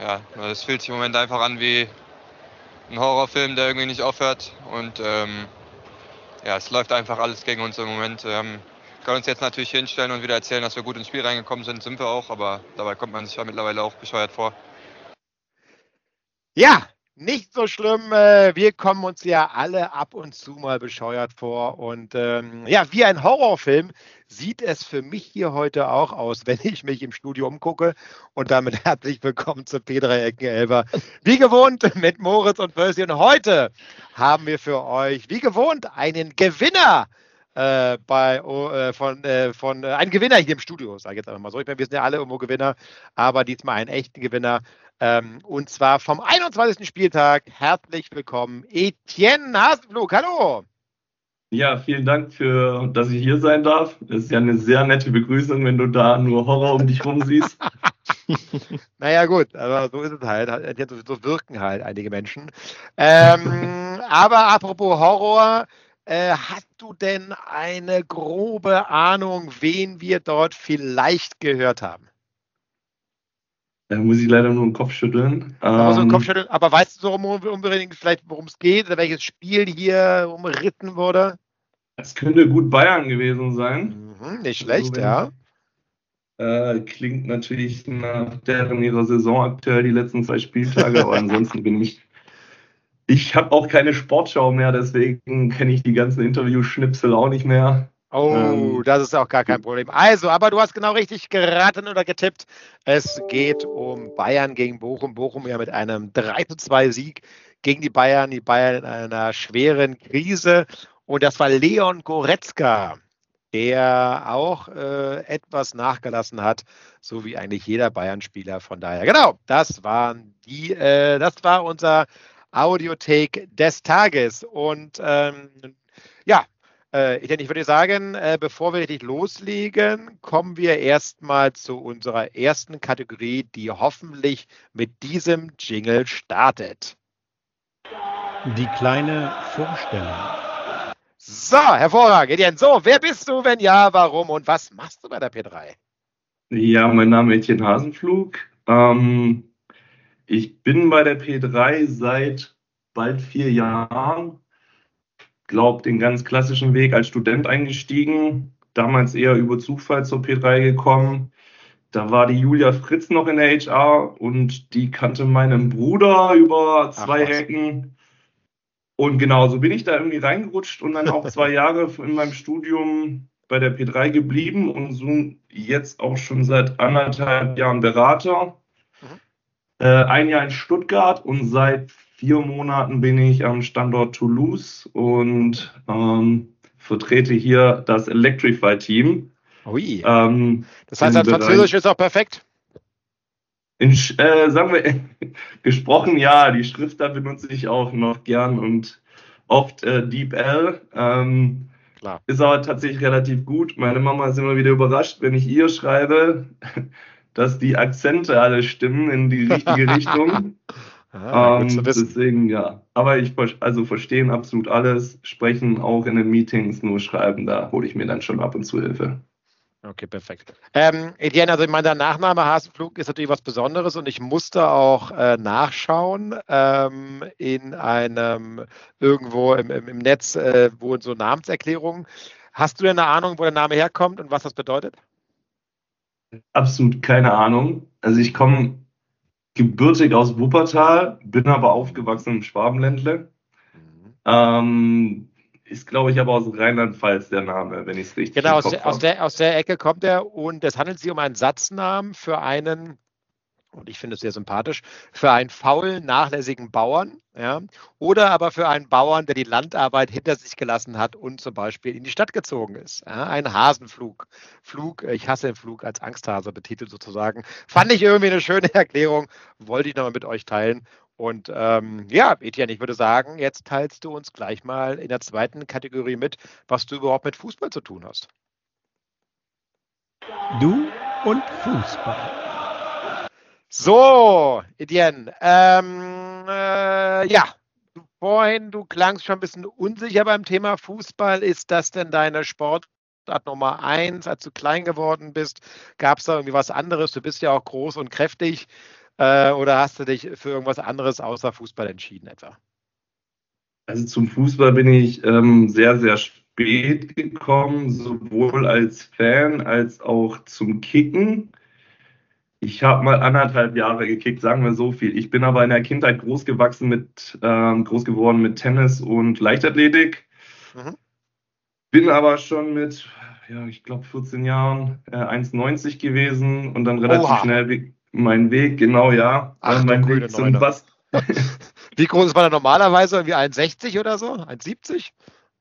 ja, es fühlt sich im Moment einfach an wie ein Horrorfilm, der irgendwie nicht aufhört. Und ähm, ja, es läuft einfach alles gegen uns im Moment. Wir haben, können uns jetzt natürlich hinstellen und wieder erzählen, dass wir gut ins Spiel reingekommen sind, sind wir auch, aber dabei kommt man sich ja mittlerweile auch bescheuert vor. Ja, nicht so schlimm. Äh, wir kommen uns ja alle ab und zu mal bescheuert vor. Und ähm, ja, wie ein Horrorfilm sieht es für mich hier heute auch aus, wenn ich mich im Studio umgucke. Und damit herzlich willkommen zu P3 Eckenelber. Wie gewohnt mit Moritz und Percy. Und heute haben wir für euch, wie gewohnt, einen Gewinner. Äh, bei, äh, von, äh, von äh, ein Gewinner hier im Studio, sage ich jetzt einfach mal so. Ich meine, wir sind ja alle irgendwo Gewinner, aber diesmal einen echten Gewinner. Ähm, und zwar vom 21. Spieltag. Herzlich willkommen, Etienne Hasenflug. Hallo. Ja, vielen Dank für, dass ich hier sein darf. Das ist ja eine sehr nette Begrüßung, wenn du da nur Horror um dich rum siehst. naja, gut, aber so ist es halt. So wirken halt einige Menschen. Ähm, aber apropos Horror, äh, hast du denn eine grobe Ahnung, wen wir dort vielleicht gehört haben? Da muss ich leider nur den Kopf schütteln. Aber, ähm, Kopf schütteln. aber weißt du so unbedingt vielleicht, worum es geht oder welches Spiel hier umritten wurde? Es könnte gut Bayern gewesen sein. Mhm, nicht schlecht, also, ja. Äh, klingt natürlich nach deren ihrer Saison aktuell die letzten zwei Spieltage, aber ansonsten bin ich. Ich habe auch keine Sportschau mehr, deswegen kenne ich die ganzen Interview-Schnipsel auch nicht mehr. Oh, ähm, das ist auch gar kein Problem. Also, aber du hast genau richtig geraten oder getippt. Es geht um Bayern gegen Bochum. Bochum ja mit einem 3 zu 2 Sieg gegen die Bayern. Die Bayern in einer schweren Krise. Und das war Leon Goretzka, der auch äh, etwas nachgelassen hat, so wie eigentlich jeder Bayern-Spieler. Von daher, genau, das waren die, äh, das war unser Audiotake des Tages. Und ähm, ja, äh, ich würde sagen, äh, bevor wir richtig loslegen, kommen wir erstmal zu unserer ersten Kategorie, die hoffentlich mit diesem Jingle startet. Die kleine Vorstellung. So, hervorragend. So, wer bist du? Wenn ja, warum und was machst du bei der P3? Ja, mein Name ist Etienne Hasenflug. Ähm, ich bin bei der P3 seit bald vier Jahren glaube, den ganz klassischen Weg als Student eingestiegen, damals eher über Zufall zur P3 gekommen. Da war die Julia Fritz noch in der HR und die kannte meinen Bruder über zwei Ach, Ecken. Und genau, so bin ich da irgendwie reingerutscht und dann auch zwei Jahre in meinem Studium bei der P3 geblieben und so jetzt auch schon seit anderthalb Jahren Berater. Mhm. Äh, ein Jahr in Stuttgart und seit vier Monaten bin ich am Standort Toulouse und ähm, vertrete hier das Electrify-Team. Ui. Ähm, das heißt, dein Französisch ist auch perfekt? In, äh, sagen wir, gesprochen ja, die Schrift da benutze ich auch noch gern und oft äh, DeepL. Ähm, Klar. Ist aber tatsächlich relativ gut. Meine Mama ist immer wieder überrascht, wenn ich ihr schreibe, dass die Akzente alle stimmen in die richtige Richtung. Ah, ähm, deswegen ja. Aber ich also verstehen absolut alles, sprechen auch in den Meetings, nur schreiben, da hole ich mir dann schon ab und zu Hilfe. Okay, perfekt. Ähm, Etienne, also ich meine, der Nachname Hasenflug ist natürlich was Besonderes und ich musste auch äh, nachschauen ähm, in einem irgendwo im, im, im Netz, äh, wo so Namenserklärungen. Hast du denn eine Ahnung, wo der Name herkommt und was das bedeutet? Absolut keine Ahnung. Also ich komme gebürtig aus Wuppertal, bin aber aufgewachsen im Schwabenländle. Mhm. Ähm, ist, glaube ich, aber aus Rheinland-Pfalz der Name, wenn ich es richtig Genau, aus aus, der, aus der Ecke kommt er und es handelt sich um einen Satznamen für einen und ich finde es sehr sympathisch, für einen faulen, nachlässigen Bauern, ja, oder aber für einen Bauern, der die Landarbeit hinter sich gelassen hat und zum Beispiel in die Stadt gezogen ist. Ja, ein Hasenflug. Flug, äh, ich hasse den Flug als Angsthase betitelt sozusagen. Fand ich irgendwie eine schöne Erklärung, wollte ich nochmal mit euch teilen. Und ähm, ja, Etienne, ich würde sagen, jetzt teilst du uns gleich mal in der zweiten Kategorie mit, was du überhaupt mit Fußball zu tun hast. Du und Fußball. So, Etienne, ähm, äh, ja, vorhin, du klangst schon ein bisschen unsicher beim Thema Fußball. Ist das denn deine Sport Sportart Nummer eins, als du klein geworden bist? Gab es da irgendwie was anderes? Du bist ja auch groß und kräftig. Äh, oder hast du dich für irgendwas anderes außer Fußball entschieden etwa? Also zum Fußball bin ich ähm, sehr, sehr spät gekommen, sowohl als Fan als auch zum Kicken. Ich habe mal anderthalb Jahre gekickt, sagen wir so viel. Ich bin aber in der Kindheit groß gewachsen mit, ähm, groß geworden mit Tennis und Leichtathletik. Mhm. Bin aber schon mit, ja, ich glaube 14 Jahren äh, 1,90 gewesen und dann relativ Oha. schnell mein Weg, genau ja, Ach, mein Weg zum Bast. Wie groß ist man da normalerweise? Irgendwie 1,60 oder so? 1,70?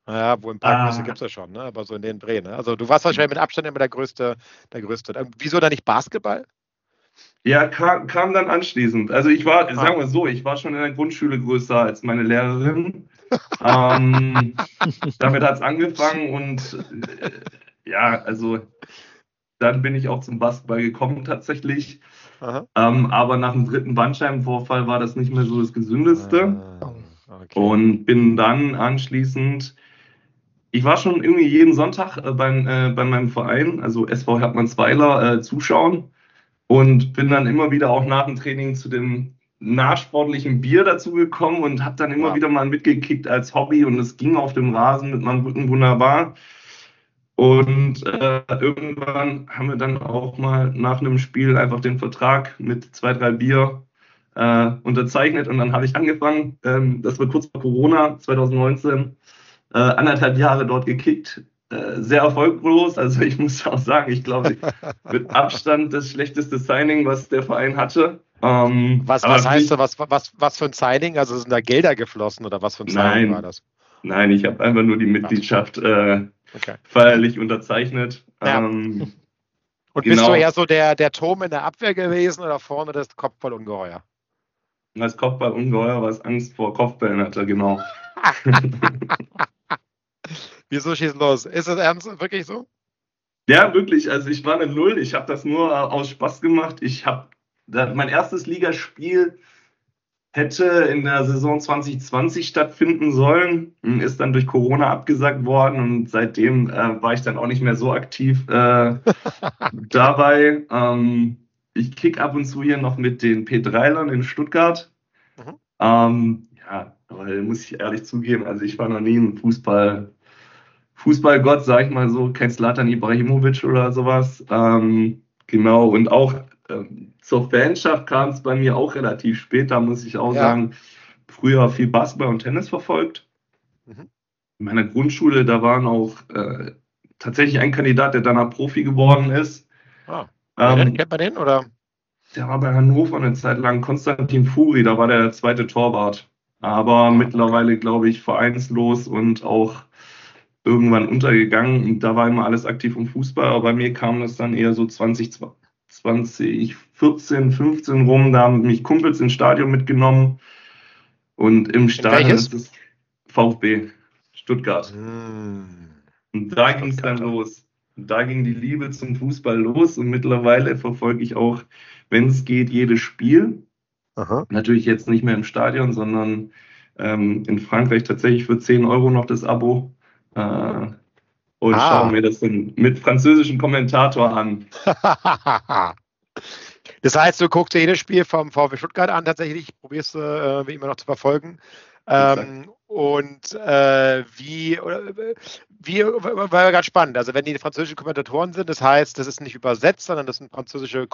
Naja, wo im Parkgröße ah. gibt es ja schon, ne? aber so in den Dreh. Ne? Also du warst wahrscheinlich mit Abstand immer der größte, der größte. Ähm, wieso da nicht Basketball? Ja, kam, kam dann anschließend. Also ich war, ah. sagen wir so, ich war schon in der Grundschule größer als meine Lehrerin. ähm, damit hat es angefangen und äh, ja, also dann bin ich auch zum Basketball gekommen tatsächlich. Ähm, aber nach dem dritten Bandscheibenvorfall war das nicht mehr so das Gesündeste. Ah, okay. Und bin dann anschließend, ich war schon irgendwie jeden Sonntag äh, beim, äh, bei meinem Verein, also SV Hermannsweiler, äh, zuschauen und bin dann immer wieder auch nach dem Training zu dem nachsportlichen Bier dazugekommen und habe dann immer ja. wieder mal mitgekickt als Hobby und es ging auf dem Rasen mit meinem Rücken wunderbar. Und äh, irgendwann haben wir dann auch mal nach einem Spiel einfach den Vertrag mit zwei, drei Bier äh, unterzeichnet und dann habe ich angefangen, ähm, das war kurz vor Corona 2019, äh, anderthalb Jahre dort gekickt. Äh, sehr erfolglos, also ich muss auch sagen, ich glaube, mit Abstand das schlechteste Signing, was der Verein hatte. Ähm, was was heißt so, was, was, was für ein Signing? Also sind da Gelder geflossen oder was für ein Signing nein, war das? Nein, ich habe einfach nur die Mitgliedschaft äh, okay. feierlich unterzeichnet. Ja. Ähm, Und genau. bist du eher so der, der Turm in der Abwehr gewesen oder vorne das Kopfballungeheuer? Das Kopfballungeheuer, was Angst vor Kopfbällen hatte, genau. Wieso schießen los? Ist das ernst wirklich so? Ja, wirklich. Also ich war eine Null. Ich habe das nur aus Spaß gemacht. Ich habe mein erstes Ligaspiel hätte in der Saison 2020 stattfinden sollen, ist dann durch Corona abgesagt worden und seitdem äh, war ich dann auch nicht mehr so aktiv äh, dabei. Ähm, ich kick ab und zu hier noch mit den P3lern in Stuttgart. Mhm. Ähm, ja, aber muss ich ehrlich zugeben, also ich war noch nie ein Fußball, Fußballgott, sag ich mal so, kein Slatan Ibrahimovic oder sowas. Ähm, genau, und auch ähm, zur Fanschaft kam es bei mir auch relativ spät. Da muss ich auch ja. sagen, früher viel Basketball und Tennis verfolgt. Mhm. In meiner Grundschule, da waren auch äh, tatsächlich ein Kandidat, der danach Profi geworden ist. Ah. Ähm, kennt man den oder? Der war bei Hannover eine Zeit lang Konstantin Furi, da war der zweite Torwart. Aber okay. mittlerweile, glaube ich, vereinslos und auch irgendwann untergegangen. Und da war immer alles aktiv im Fußball, aber bei mir kam das dann eher so 20, 2014, 15 rum, da haben mich Kumpels ins Stadion mitgenommen. Und im Stadion ist es VfB Stuttgart. Hm. Und da ging es dann los. Und da ging die Liebe zum Fußball los und mittlerweile verfolge ich auch, wenn es geht, jedes Spiel. Aha. Natürlich jetzt nicht mehr im Stadion, sondern ähm, in Frankreich tatsächlich für 10 Euro noch das Abo. Äh, und ah. schaue mir das dann mit französischem Kommentator an. das heißt, du guckst dir jedes Spiel vom VW Stuttgart an, tatsächlich, probierst du äh, wie immer noch zu verfolgen. Ähm, und äh, wie, oder, wie, war ganz spannend. Also wenn die französischen Kommentatoren sind, das heißt, das ist nicht übersetzt, sondern das sind französische,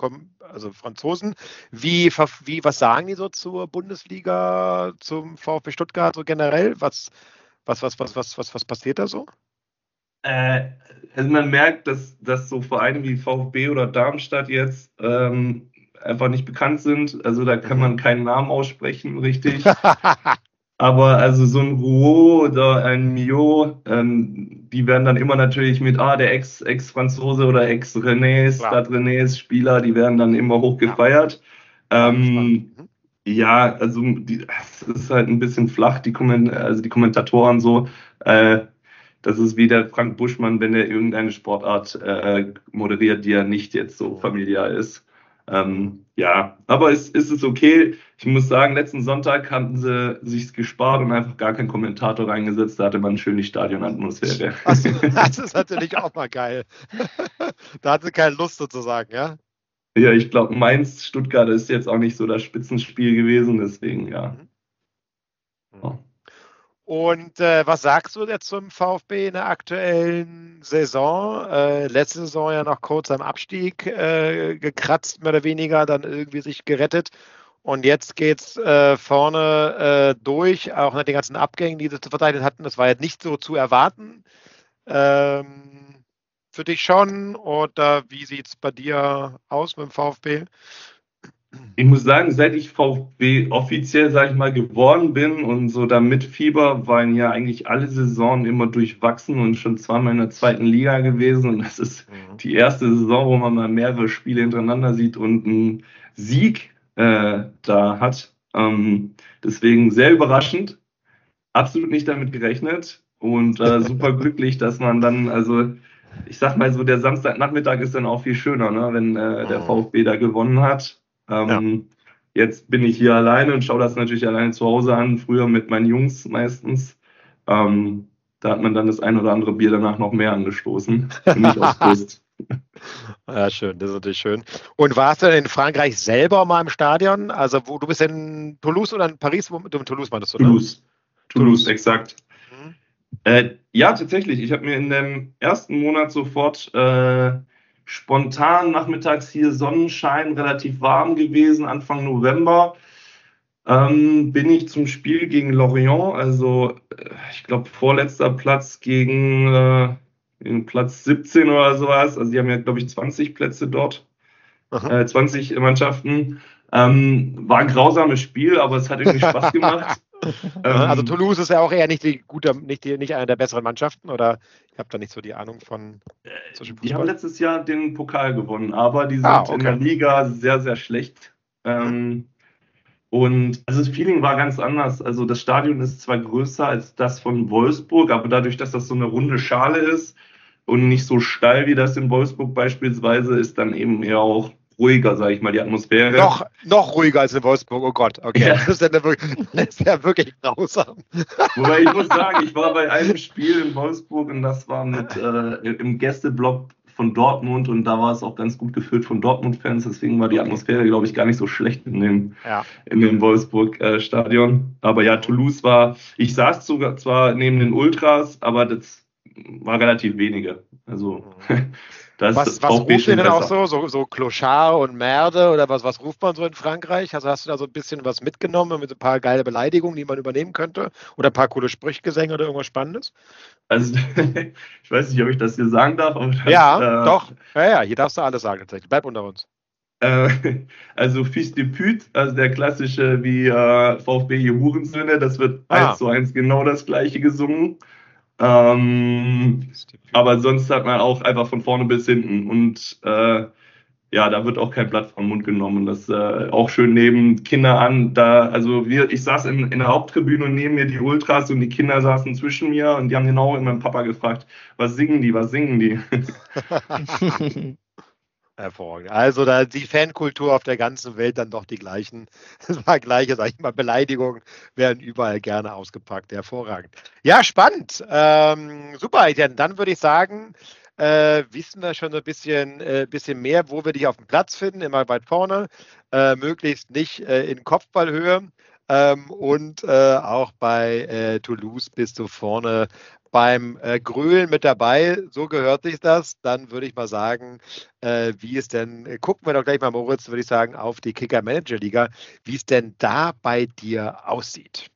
also Franzosen. Wie, wie, was sagen die so zur Bundesliga, zum VfB Stuttgart so generell? Was, was, was, was, was, was, was passiert da so? Äh, also man merkt, dass, dass so Vereine wie VfB oder Darmstadt jetzt ähm, einfach nicht bekannt sind. Also da kann man keinen Namen aussprechen, richtig. Aber also so ein Rouault oder ein Mio, ähm, die werden dann immer natürlich mit, ah, der Ex-Franzose oder Ex-Renés, Stade-Renés-Spieler, die werden dann immer hoch gefeiert. Ja, ähm, mhm. Ja also es ist halt ein bisschen flach, die, Komment also die Kommentatoren so. Äh, das ist wie der Frank Buschmann, wenn er irgendeine Sportart äh, moderiert, die ja nicht jetzt so familiar ist. Ähm, ja, aber es, es ist okay. Ich muss sagen, letzten Sonntag hatten sie sich gespart und einfach gar keinen Kommentator reingesetzt. Da hatte man schön die Stadionatmosphäre. Also, das ist natürlich auch mal geil. da hat sie keine Lust sozusagen, ja? Ja, ich glaube, Mainz, Stuttgart ist jetzt auch nicht so das Spitzenspiel gewesen, deswegen ja. Mhm. ja. Und äh, was sagst du jetzt zum VfB in der aktuellen Saison? Äh, letzte Saison ja noch kurz am Abstieg äh, gekratzt, mehr oder weniger, dann irgendwie sich gerettet. Und jetzt geht's äh, vorne äh, durch, auch nach den ganzen Abgängen, die sie zu verteidigen hatten. Das war jetzt nicht so zu erwarten. Ähm, für dich schon? Oder wie sieht es bei dir aus mit dem VfB? Ich muss sagen, seit ich VfB offiziell, sag ich mal, geworden bin und so damit Fieber, waren ja eigentlich alle Saisonen immer durchwachsen und schon zweimal in der zweiten Liga gewesen. Und das ist mhm. die erste Saison, wo man mal mehrere Spiele hintereinander sieht und einen Sieg äh, da hat. Ähm, deswegen sehr überraschend. Absolut nicht damit gerechnet und äh, super glücklich, dass man dann, also ich sag mal so, der Samstagnachmittag ist dann auch viel schöner, ne, wenn äh, der mhm. VfB da gewonnen hat. Ähm, ja. Jetzt bin ich hier alleine und schaue das natürlich alleine zu Hause an, früher mit meinen Jungs meistens. Ähm, da hat man dann das ein oder andere Bier danach noch mehr angestoßen. Aus. Ja, schön, das ist natürlich schön. Und warst du denn in Frankreich selber mal im Stadion? Also, wo du bist in Toulouse oder in Paris? Wo, du in Toulouse meintest du, Toulouse. Ne? Toulouse, Toulouse, exakt. Äh, ja, tatsächlich. Ich habe mir in dem ersten Monat sofort äh, spontan nachmittags hier Sonnenschein, relativ warm gewesen, Anfang November. Ähm, bin ich zum Spiel gegen Lorient, also äh, ich glaube vorletzter Platz gegen äh, Platz 17 oder sowas. Also die haben ja, glaube ich, 20 Plätze dort, äh, 20 Mannschaften. Ähm, war ein grausames Spiel, aber es hat irgendwie Spaß gemacht. also Toulouse ist ja auch eher nicht die gute, nicht, die, nicht eine der besseren Mannschaften, oder ich habe da nicht so die Ahnung von. Äh, die haben letztes Jahr den Pokal gewonnen, aber die ah, sind ah, okay. in der Liga sehr, sehr schlecht. Ähm, und also das Feeling war ganz anders. Also das Stadion ist zwar größer als das von Wolfsburg, aber dadurch, dass das so eine runde Schale ist und nicht so steil wie das in Wolfsburg beispielsweise, ist dann eben eher auch ruhiger, sage ich mal, die Atmosphäre. Noch, noch ruhiger als in Wolfsburg, oh Gott, okay. Ja. Das, ist ja wirklich, das ist ja wirklich grausam. Wobei ich muss sagen, ich war bei einem Spiel in Wolfsburg und das war mit äh, im Gästeblock von Dortmund und da war es auch ganz gut gefüllt von Dortmund-Fans, deswegen war die Atmosphäre, glaube ich, gar nicht so schlecht in dem, ja. in dem Wolfsburg-Stadion. Aber ja, Toulouse war, ich saß sogar zwar neben den Ultras, aber das war relativ wenige. Also mhm. Das was was ruft ihr denn auch so? so? So Clochard und Merde oder was, was ruft man so in Frankreich? Also hast du da so ein bisschen was mitgenommen mit ein paar geile Beleidigungen, die man übernehmen könnte? Oder ein paar coole Sprüchgesänge oder irgendwas Spannendes? Also, ich weiß nicht, ob ich das hier sagen darf. Das, ja, äh, doch. Ja, ja, hier darfst du alles sagen tatsächlich. Bleib unter uns. Äh, also Fils de Pute, also der klassische wie äh, VfB hier Hurensöhne, das wird ah. eins zu eins genau das gleiche gesungen. Ähm, aber sonst hat man auch einfach von vorne bis hinten und äh, ja, da wird auch kein Blatt vom Mund genommen. Das äh, auch schön neben Kinder an. Da, also wir, ich saß in, in der Haupttribüne und neben mir die Ultras und die Kinder saßen zwischen mir und die haben genau immer meinen Papa gefragt, was singen die, was singen die? Hervorragend. Also da die Fankultur auf der ganzen Welt dann doch die gleichen, das war gleiche, sag ich mal, Beleidigungen werden überall gerne ausgepackt. Hervorragend. Ja, spannend. Ähm, super, Etienne. Dann würde ich sagen, äh, wissen wir schon so ein bisschen, äh, bisschen mehr, wo wir dich auf dem Platz finden, immer weit vorne, äh, möglichst nicht äh, in Kopfballhöhe. Ähm, und äh, auch bei äh, Toulouse bist du vorne beim äh, Grölen mit dabei. So gehört sich das. Dann würde ich mal sagen, äh, wie es denn, äh, gucken wir doch gleich mal, Moritz, würde ich sagen, auf die Kicker Manager Liga, wie es denn da bei dir aussieht.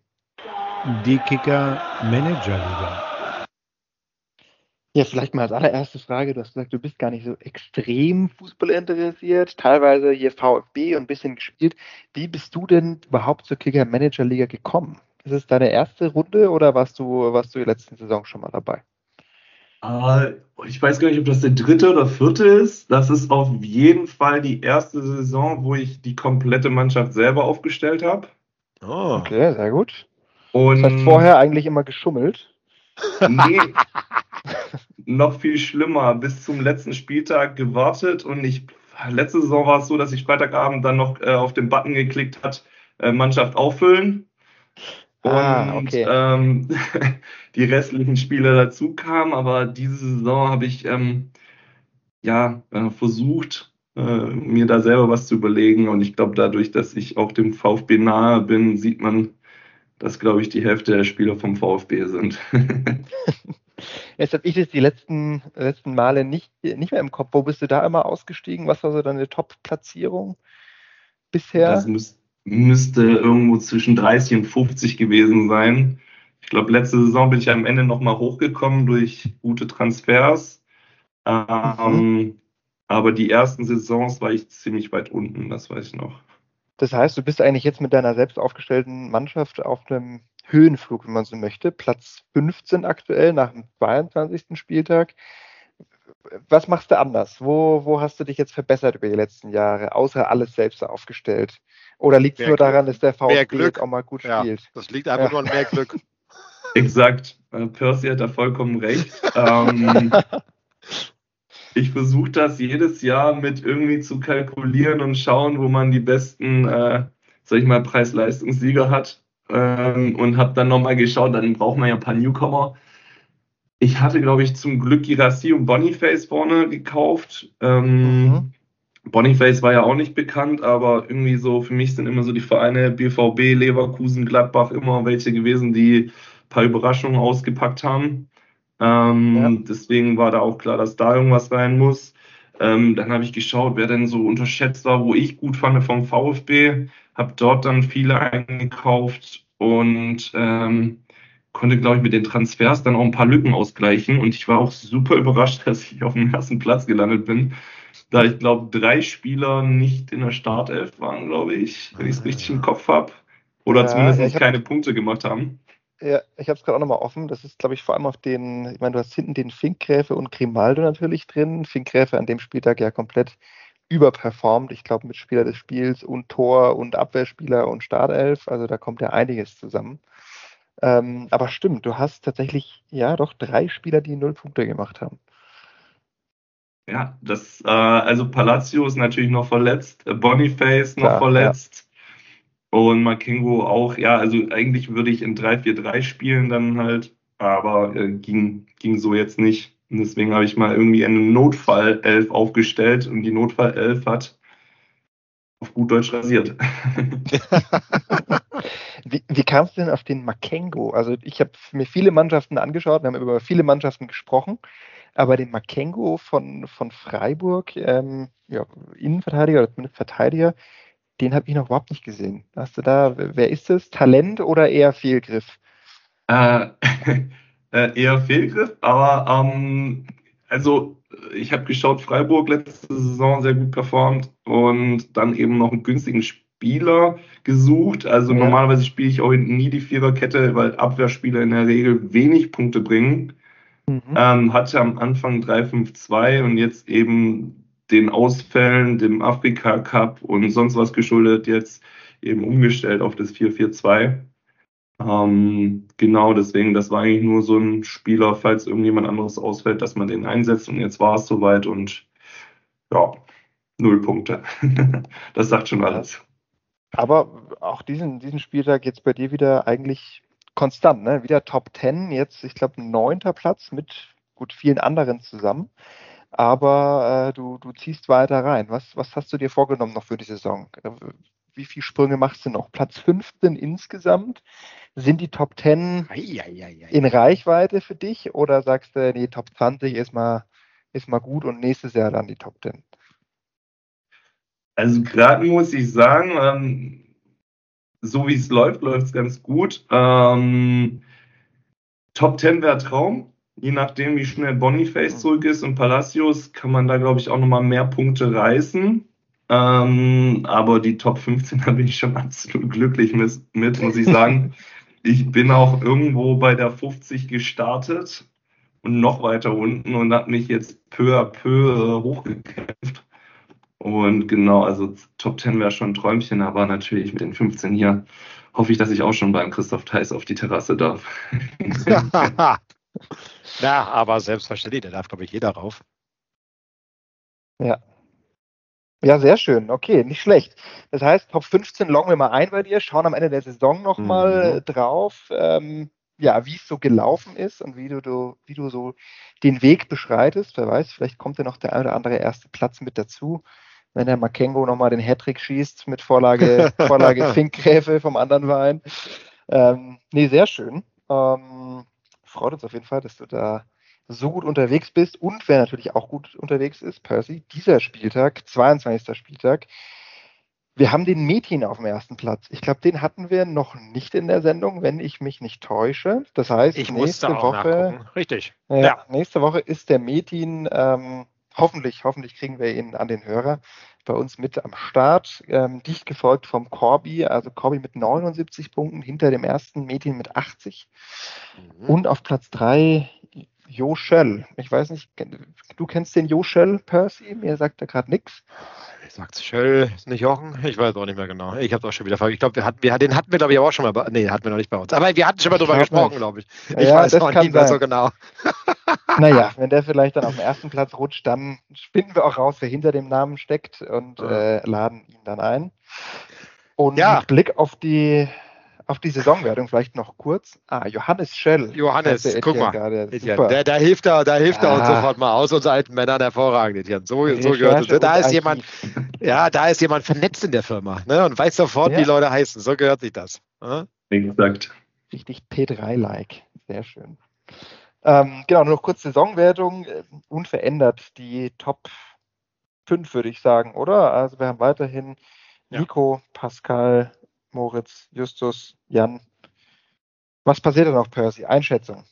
Die Kicker Manager Liga. Ja, vielleicht mal als allererste Frage. Du hast gesagt, du bist gar nicht so extrem Fußball interessiert, teilweise hier VfB und ein bisschen gespielt. Wie bist du denn überhaupt zur Kicker Manager Liga gekommen? Ist es deine erste Runde oder warst du, warst du in der letzten Saison schon mal dabei? Uh, ich weiß gar nicht, ob das der dritte oder vierte ist. Das ist auf jeden Fall die erste Saison, wo ich die komplette Mannschaft selber aufgestellt habe. Oh. Okay, sehr gut. Und das heißt vorher eigentlich immer geschummelt? Nee, noch viel schlimmer. Bis zum letzten Spieltag gewartet und ich letzte Saison war es so, dass ich Freitagabend dann noch äh, auf den Button geklickt hat, äh, Mannschaft auffüllen. Ah, und okay. ähm, die restlichen Spiele dazu kamen, aber diese Saison habe ich ähm, ja äh, versucht, äh, mir da selber was zu überlegen. Und ich glaube, dadurch, dass ich auch dem VfB nahe bin, sieht man, dass, glaube ich, die Hälfte der Spieler vom VfB sind. Jetzt habe ich das die letzten, letzten Male nicht, nicht mehr im Kopf. Wo bist du da immer ausgestiegen? Was war so deine Top-Platzierung bisher? Das müß, müsste irgendwo zwischen 30 und 50 gewesen sein. Ich glaube, letzte Saison bin ich am Ende nochmal hochgekommen durch gute Transfers. Ähm, mhm. Aber die ersten Saisons war ich ziemlich weit unten, das weiß ich noch. Das heißt, du bist eigentlich jetzt mit deiner selbst aufgestellten Mannschaft auf einem Höhenflug, wenn man so möchte. Platz 15 aktuell nach dem 22. Spieltag. Was machst du anders? Wo, wo hast du dich jetzt verbessert über die letzten Jahre, außer alles selbst aufgestellt? Oder liegt es nur daran, dass der VfB jetzt auch mal gut ja, spielt? Das liegt einfach ja. nur an mehr Glück. Exakt. Äh, Percy hat da vollkommen recht. ähm, ich versuche das jedes Jahr mit irgendwie zu kalkulieren und schauen, wo man die besten, äh, sag ich mal, Preis-Leistungssieger hat. Ähm, und habe dann nochmal geschaut, dann braucht man ja ein paar Newcomer. Ich hatte, glaube ich, zum Glück Girassi und Boniface vorne gekauft. Ähm, mhm. Boniface war ja auch nicht bekannt, aber irgendwie so, für mich sind immer so die Vereine BVB, Leverkusen, Gladbach immer welche gewesen, die ein paar Überraschungen ausgepackt haben. Ähm, ja. Deswegen war da auch klar, dass da irgendwas rein muss. Ähm, dann habe ich geschaut, wer denn so unterschätzt war, wo ich gut fand vom VfB. Habe dort dann viele eingekauft und ähm, konnte, glaube ich, mit den Transfers dann auch ein paar Lücken ausgleichen. Und ich war auch super überrascht, dass ich auf dem ersten Platz gelandet bin. Da ich glaube, drei Spieler nicht in der Startelf waren, glaube ich, wenn ich es richtig im Kopf habe. Oder ja, zumindest keine Punkte gemacht haben. Ja, ich habe es gerade auch nochmal offen. Das ist, glaube ich, vor allem auf den, ich meine, du hast hinten den Finkgräfe und Grimaldo natürlich drin. Finkgräfe an dem Spieltag ja komplett überperformt. Ich glaube, mit Spieler des Spiels und Tor und Abwehrspieler und Startelf. Also da kommt ja einiges zusammen. Ähm, aber stimmt, du hast tatsächlich ja doch drei Spieler, die null Punkte gemacht haben. Ja, das, äh, also Palacio ist natürlich noch verletzt, Boniface noch Klar, verletzt. Ja. Und Makengo auch, ja, also eigentlich würde ich in 3-4-3 spielen dann halt, aber äh, ging, ging so jetzt nicht. Und deswegen habe ich mal irgendwie eine Notfall-Elf aufgestellt und die Notfall-Elf hat auf gut Deutsch rasiert. wie, wie kam es denn auf den Makengo? Also ich habe mir viele Mannschaften angeschaut, wir haben über viele Mannschaften gesprochen, aber den Makengo von, von Freiburg, ähm, ja, Innenverteidiger oder Verteidiger, den habe ich noch überhaupt nicht gesehen. Hast du da, wer ist es? Talent oder eher Fehlgriff? Äh, äh, eher Fehlgriff, aber ähm, also ich habe geschaut, Freiburg letzte Saison sehr gut performt und dann eben noch einen günstigen Spieler gesucht. Also ja. normalerweise spiele ich auch hinten nie die Viererkette, weil Abwehrspieler in der Regel wenig Punkte bringen. Mhm. Ähm, hatte am Anfang 3-5-2 und jetzt eben den Ausfällen, dem Afrika Cup und sonst was geschuldet, jetzt eben umgestellt auf das 4-4-2. Ähm, genau, deswegen, das war eigentlich nur so ein Spieler, falls irgendjemand anderes ausfällt, dass man den einsetzt und jetzt war es soweit und ja, null Punkte. das sagt schon alles. Aber auch diesen, diesen Spieltag jetzt bei dir wieder eigentlich konstant, ne? Wieder Top 10, jetzt, ich glaube, neunter Platz mit gut vielen anderen zusammen aber äh, du, du ziehst weiter rein. Was, was hast du dir vorgenommen noch für die Saison? Wie viele Sprünge machst du noch? Platz 15 insgesamt? Sind die Top 10 in Reichweite für dich oder sagst du, nee, Top 20 ist mal, ist mal gut und nächstes Jahr dann die Top 10? Also gerade muss ich sagen, ähm, so wie es läuft, läuft es ganz gut. Ähm, Top 10 wäre Traum je nachdem, wie schnell Boniface zurück ist und Palacios, kann man da, glaube ich, auch nochmal mehr Punkte reißen. Ähm, aber die Top 15, da bin ich schon absolut glücklich mit, mit muss ich sagen. ich bin auch irgendwo bei der 50 gestartet und noch weiter unten und habe mich jetzt peu à peu hochgekämpft. Und genau, also Top 10 wäre schon ein Träumchen, aber natürlich mit den 15 hier hoffe ich, dass ich auch schon beim Christoph Theis auf die Terrasse darf. Na, aber selbstverständlich, da darf, glaube ich, jeder rauf. Ja. Ja, sehr schön. Okay, nicht schlecht. Das heißt, Top 15 loggen wir mal ein bei dir, schauen am Ende der Saison nochmal mhm. drauf, ähm, ja, wie es so gelaufen ist und wie du, du, wie du so den Weg beschreitest. Wer weiß, vielleicht kommt ja noch der ein oder andere erste Platz mit dazu, wenn der Makengo nochmal den Hattrick schießt mit Vorlage, Vorlage Finkgräfe vom anderen Verein. Ähm, nee, sehr schön. Ähm, freut uns auf jeden Fall, dass du da so gut unterwegs bist und wer natürlich auch gut unterwegs ist, Percy, dieser Spieltag, 22. Spieltag, wir haben den Metin auf dem ersten Platz. Ich glaube, den hatten wir noch nicht in der Sendung, wenn ich mich nicht täusche. Das heißt, ich nächste Woche. Nachgucken. Richtig. Äh, ja. Nächste Woche ist der Metin, ähm, hoffentlich, hoffentlich kriegen wir ihn an den Hörer bei uns mit am Start. Ähm, dicht gefolgt vom Corby, also Corby mit 79 Punkten, hinter dem ersten Metin mit 80. Mhm. Und auf Platz 3 Jo Schell. Ich weiß nicht, du kennst den Jo Schell, Percy? Mir sagt er gerade nichts. Schell, ist nicht Jochen? Ich weiß auch nicht mehr genau. Ich habe auch schon wieder vergessen. Ich glaube, wir hatten, wir, den hatten wir, glaube ich, auch schon mal. Nee, hatten wir noch nicht bei uns. Aber wir hatten schon mal drüber gesprochen, glaube ich. Ich ja, weiß auch nicht mehr so genau. naja, wenn der vielleicht dann auf dem ersten Platz rutscht, dann finden wir auch raus, wer hinter dem Namen steckt und ja. äh, laden ihn dann ein. Und ja. mit Blick auf die auf die Saisonwertung vielleicht noch kurz. Ah, Johannes Schell. Johannes, guck mal. Der, da hilft er, da hilft er uns ah. sofort mal aus, uns alten Männern hervorragend, Etienne. So, so gehört es. Da ist jemand, ja, da ist jemand vernetzt in der Firma ne, und weiß sofort, ja. wie Leute heißen. So gehört sich das. Ne? Exakt. Richtig P3-like. Sehr schön. Ähm, genau, nur noch kurz Saisonwertung. Äh, unverändert die Top 5, würde ich sagen, oder? Also wir haben weiterhin Nico, Pascal, Moritz, Justus, Jan. Was passiert denn auf Percy? Einschätzung.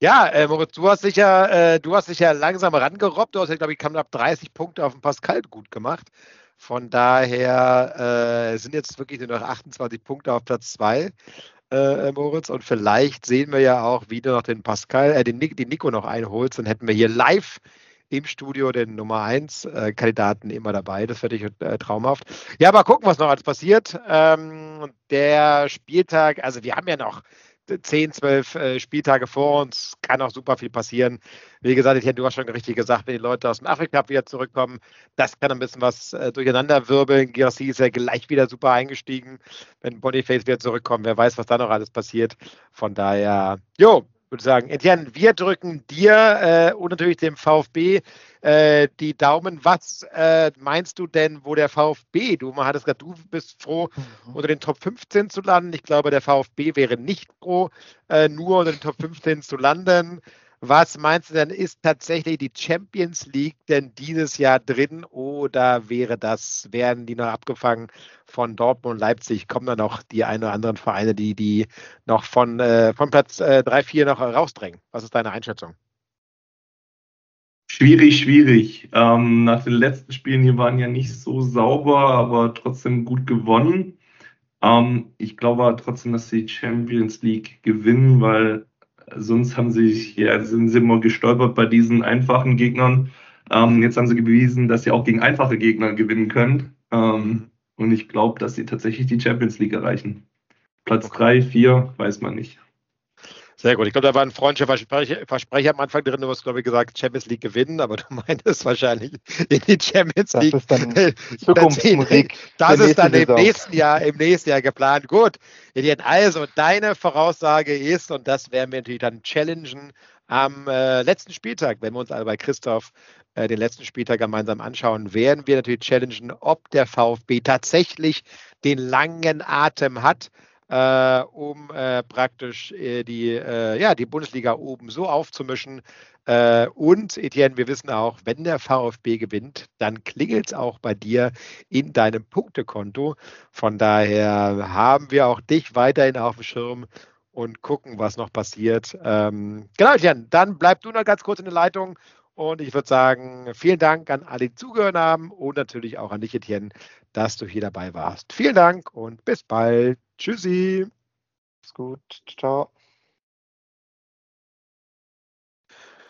Ja, äh, Moritz, du hast dich ja, äh, du hast dich ja langsam rangerobbt. Du hast ja, glaube ich, knapp 30 Punkte auf dem Pascal gut gemacht. Von daher äh, sind jetzt wirklich nur noch 28 Punkte auf Platz 2, äh, Moritz. Und vielleicht sehen wir ja auch, wie du noch den Pascal, äh, den, den Nico noch einholst. Dann hätten wir hier live im Studio den Nummer 1 äh, Kandidaten immer dabei. Das finde ich äh, traumhaft. Ja, aber gucken, was noch alles passiert. Ähm, der Spieltag, also wir haben ja noch 10, 12 äh, Spieltage vor uns, kann auch super viel passieren. Wie gesagt, ich hätte du hast schon richtig gesagt, wenn die Leute aus dem Afrika wieder zurückkommen, das kann ein bisschen was äh, durcheinander wirbeln. Girassi ist ja gleich wieder super eingestiegen. Wenn Boniface wieder zurückkommt, wer weiß, was da noch alles passiert. Von daher, jo, würde sagen, Etienne, wir drücken dir äh, und natürlich dem VfB äh, die Daumen. Was äh, meinst du denn, wo der VfB, du hattest gesagt, du bist froh, mhm. unter den Top 15 zu landen. Ich glaube, der VfB wäre nicht froh, äh, nur unter den Top 15 zu landen. Was meinst du denn, ist tatsächlich die Champions League denn dieses Jahr drin oder wäre das, werden die noch abgefangen von Dortmund und Leipzig? Kommen da noch die ein oder anderen Vereine, die die noch von, äh, von Platz äh, 3, 4 noch rausdrängen? Was ist deine Einschätzung? Schwierig, schwierig. Ähm, nach den letzten Spielen hier waren ja nicht so sauber, aber trotzdem gut gewonnen. Ähm, ich glaube trotzdem, dass sie die Champions League gewinnen, weil Sonst haben sie, ja, sind sie immer gestolpert bei diesen einfachen Gegnern. Ähm, jetzt haben sie bewiesen, dass sie auch gegen einfache Gegner gewinnen können. Ähm, und ich glaube, dass sie tatsächlich die Champions League erreichen. Platz 3, 4, weiß man nicht. Sehr gut. Ich glaube, da war ein freundlicher Versprecher, am Anfang drin. Du hast, glaube ich, gesagt, Champions League gewinnen, aber du meintest wahrscheinlich in die Champions League. Das ist dann Zukunftsmusik. Das ist dann im nächsten Jahr, im nächsten Jahr geplant. Gut. Also, deine Voraussage ist, und das werden wir natürlich dann challengen, am äh, letzten Spieltag, wenn wir uns alle bei Christoph äh, den letzten Spieltag gemeinsam anschauen, werden wir natürlich challengen, ob der VfB tatsächlich den langen Atem hat äh, um äh, praktisch äh, die, äh, ja, die Bundesliga oben so aufzumischen. Äh, und Etienne, wir wissen auch, wenn der VfB gewinnt, dann klingelt es auch bei dir in deinem Punktekonto. Von daher haben wir auch dich weiterhin auf dem Schirm und gucken, was noch passiert. Ähm, genau, Etienne, dann bleib du noch ganz kurz in der Leitung. Und ich würde sagen, vielen Dank an alle, die zugehört haben und natürlich auch an dich, Etienne, dass du hier dabei warst. Vielen Dank und bis bald. Tschüssi. Ist gut. Ciao.